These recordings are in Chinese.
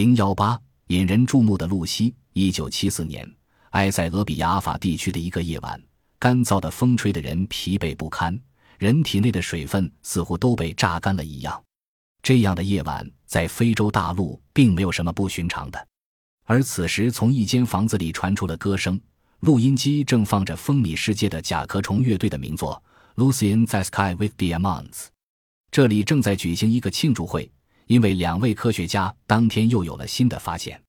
零幺八引人注目的露西。一九七四年，埃塞俄比亚阿法地区的一个夜晚，干燥的风吹得人疲惫不堪，人体内的水分似乎都被榨干了一样。这样的夜晚，在非洲大陆并没有什么不寻常的。而此时，从一间房子里传出了歌声，录音机正放着风靡世界的甲壳虫乐队的名作《Lucy in the Sky with Diamonds》。这里正在举行一个庆祝会，因为两位科学家当天又有了新的发现。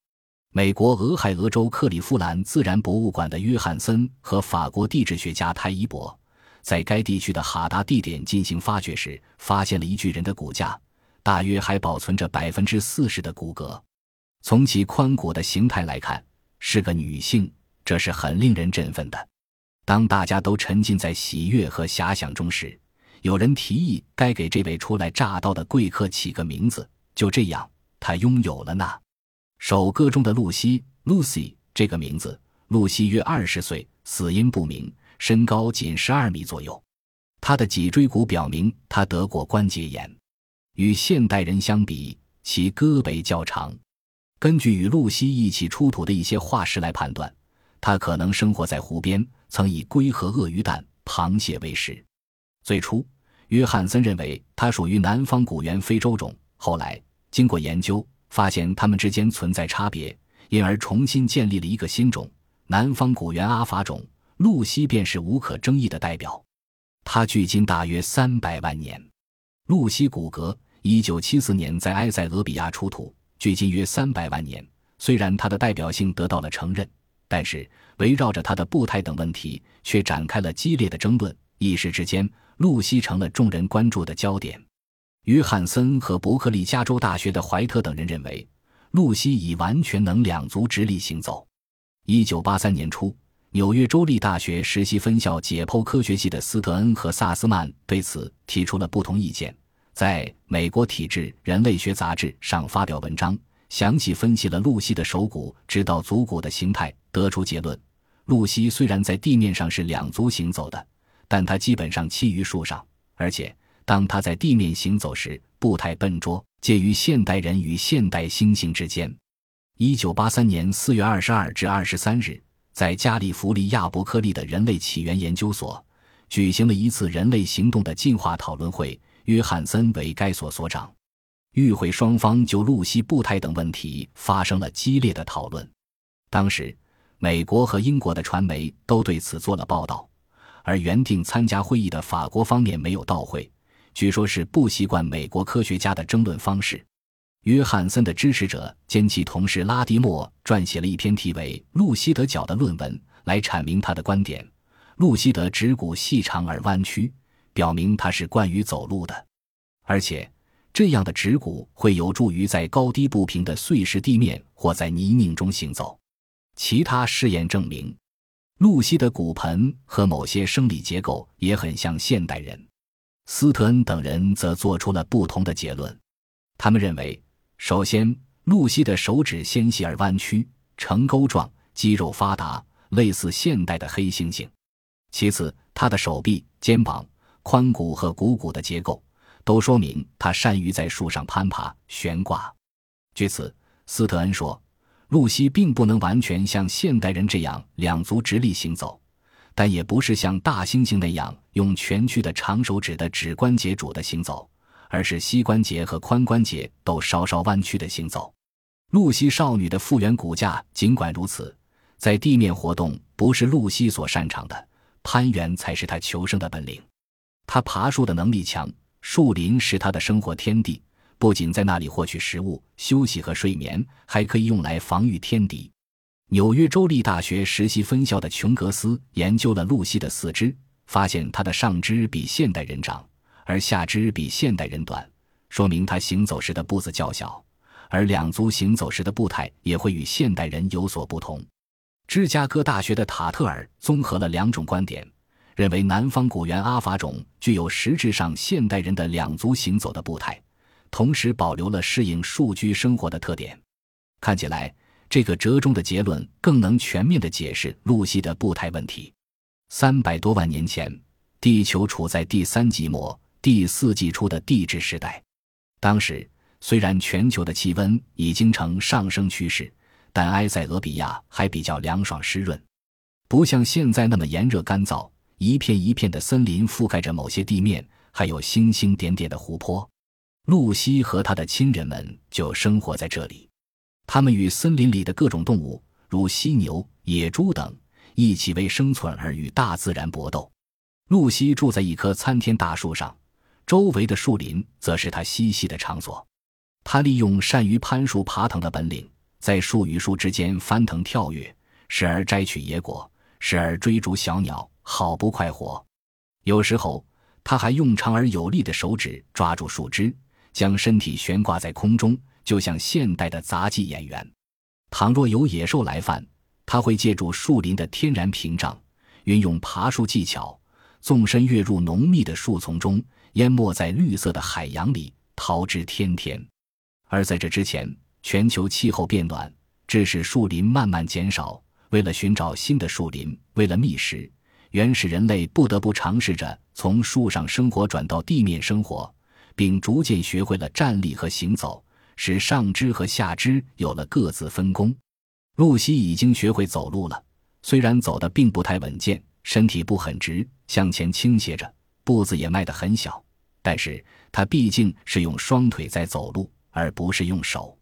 美国俄亥俄州克利夫兰自然博物馆的约翰森和法国地质学家泰伊博，在该地区的哈达地点进行发掘时，发现了一具人的骨架。大约还保存着百分之四十的骨骼，从其髋骨的形态来看，是个女性，这是很令人振奋的。当大家都沉浸在喜悦和遐想中时，有人提议该给这位初来乍到的贵客起个名字。就这样，他拥有了那首歌中的露西 （Lucy） 这个名字。露西约二十岁，死因不明，身高仅十二米左右。她的脊椎骨表明她得过关节炎。与现代人相比，其胳膊较长。根据与露西一起出土的一些化石来判断，他可能生活在湖边，曾以龟和鳄鱼蛋、螃蟹为食。最初，约翰森认为它属于南方古猿非洲种，后来经过研究，发现它们之间存在差别，因而重新建立了一个新种——南方古猿阿法种。露西便是无可争议的代表。它距今大约三百万年。露西骨骼。一九七四年在埃塞俄比亚出土，距今约三百万年。虽然它的代表性得到了承认，但是围绕着它的步态等问题却展开了激烈的争论。一时之间，露西成了众人关注的焦点。约翰森和伯克利加州大学的怀特等人认为，露西已完全能两足直立行走。一九八三年初，纽约州立大学实习分校解剖科学系的斯特恩和萨斯曼对此提出了不同意见。在美国体质人类学杂志上发表文章，详细分析了露西的手骨直到足骨的形态，得出结论：露西虽然在地面上是两足行走的，但它基本上栖于树上，而且当它在地面行走时，步态笨拙，介于现代人与现代猩猩之间。一九八三年四月二十二至二十三日，在加利福尼亚伯克利的人类起源研究所举行了一次人类行动的进化讨论会。约翰森为该所所长，与会双方就露西步态等问题发生了激烈的讨论。当时，美国和英国的传媒都对此做了报道，而原定参加会议的法国方面没有到会，据说是不习惯美国科学家的争论方式。约翰森的支持者兼其同事拉迪莫撰写了一篇题为《露西德脚》的论文，来阐明他的观点：露西德指骨细长而弯曲。表明它是惯于走路的，而且这样的指骨会有助于在高低不平的碎石地面或在泥泞中行走。其他试验证明，露西的骨盆和某些生理结构也很像现代人。斯特恩等人则做出了不同的结论。他们认为，首先，露西的手指纤细而弯曲，呈钩状，肌肉发达，类似现代的黑猩猩；其次，他的手臂、肩膀。髋骨和股骨的结构都说明它善于在树上攀爬、悬挂。据此，斯特恩说，露西并不能完全像现代人这样两足直立行走，但也不是像大猩猩那样用蜷曲的长手指的指关节主的行走，而是膝关节和髋关节都稍稍弯曲的行走。露西少女的复原骨架尽管如此，在地面活动不是露西所擅长的，攀援才是她求生的本领。她爬树的能力强，树林是她的生活天地，不仅在那里获取食物、休息和睡眠，还可以用来防御天敌。纽约州立大学实习分校的琼格斯研究了露西的四肢，发现她的上肢比现代人长，而下肢比现代人短，说明她行走时的步子较小，而两足行走时的步态也会与现代人有所不同。芝加哥大学的塔特尔综合了两种观点。认为南方古猿阿法种具有实质上现代人的两足行走的步态，同时保留了适应树居生活的特点。看起来，这个折中的结论更能全面地解释露西的步态问题。三百多万年前，地球处在第三纪末、第四纪初的地质时代。当时，虽然全球的气温已经呈上升趋势，但埃塞俄比亚还比较凉爽湿润，不像现在那么炎热干燥。一片一片的森林覆盖着某些地面，还有星星点点的湖泊。露西和他的亲人们就生活在这里，他们与森林里的各种动物，如犀牛、野猪等，一起为生存而与大自然搏斗。露西住在一棵参天大树上，周围的树林则是他嬉戏的场所。他利用善于攀树爬藤的本领，在树与树之间翻腾跳跃，时而摘取野果，时而追逐小鸟。好不快活，有时候他还用长而有力的手指抓住树枝，将身体悬挂在空中，就像现代的杂技演员。倘若有野兽来犯，他会借助树林的天然屏障，运用爬树技巧，纵身跃入浓密的树丛中，淹没在绿色的海洋里，逃之天天。而在这之前，全球气候变暖，致使树林慢慢减少。为了寻找新的树林，为了觅食。原始人类不得不尝试着从树上生活转到地面生活，并逐渐学会了站立和行走，使上肢和下肢有了各自分工。露西已经学会走路了，虽然走得并不太稳健，身体不很直，向前倾斜着，步子也迈得很小，但是她毕竟是用双腿在走路，而不是用手，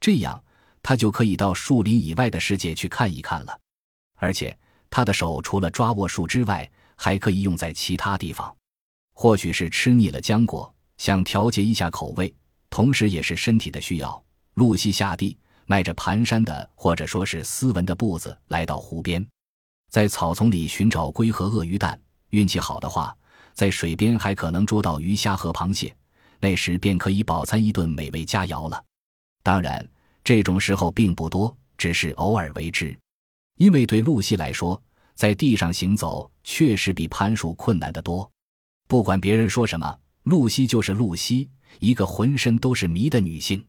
这样她就可以到树林以外的世界去看一看了，而且。他的手除了抓握树枝外，还可以用在其他地方。或许是吃腻了浆果，想调节一下口味，同时也是身体的需要。露西下地，迈着蹒跚的或者说是斯文的步子，来到湖边，在草丛里寻找龟和鳄鱼蛋。运气好的话，在水边还可能捉到鱼虾和螃蟹，那时便可以饱餐一顿美味佳肴了。当然，这种时候并不多，只是偶尔为之。因为对露西来说，在地上行走确实比攀树困难得多。不管别人说什么，露西就是露西，一个浑身都是谜的女性。